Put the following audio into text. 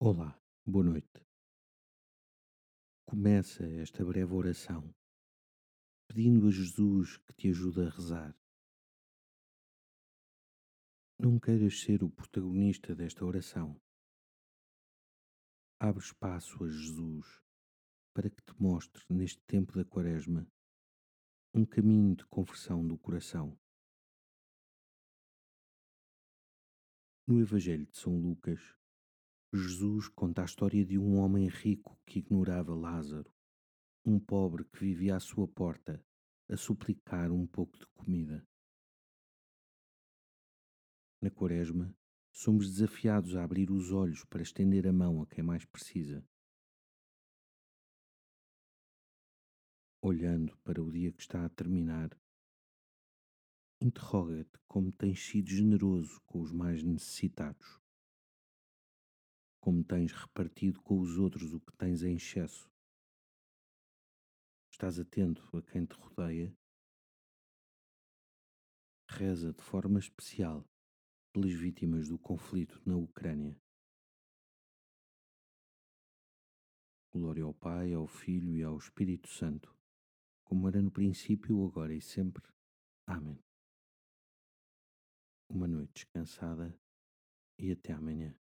Olá, boa noite. Começa esta breve oração pedindo a Jesus que te ajude a rezar. Não queiras ser o protagonista desta oração. Abre espaço a Jesus para que te mostre, neste tempo da Quaresma, um caminho de conversão do coração. No Evangelho de São Lucas, Jesus conta a história de um homem rico que ignorava Lázaro, um pobre que vivia à sua porta a suplicar um pouco de comida. Na Quaresma, somos desafiados a abrir os olhos para estender a mão a quem mais precisa. Olhando para o dia que está a terminar, interroga-te como tens sido generoso com os mais necessitados como tens repartido com os outros o que tens em excesso. Estás atento a quem te rodeia? Reza de forma especial pelas vítimas do conflito na Ucrânia. Glória ao Pai, ao Filho e ao Espírito Santo, como era no princípio, agora e sempre. Amém. Uma noite descansada e até amanhã.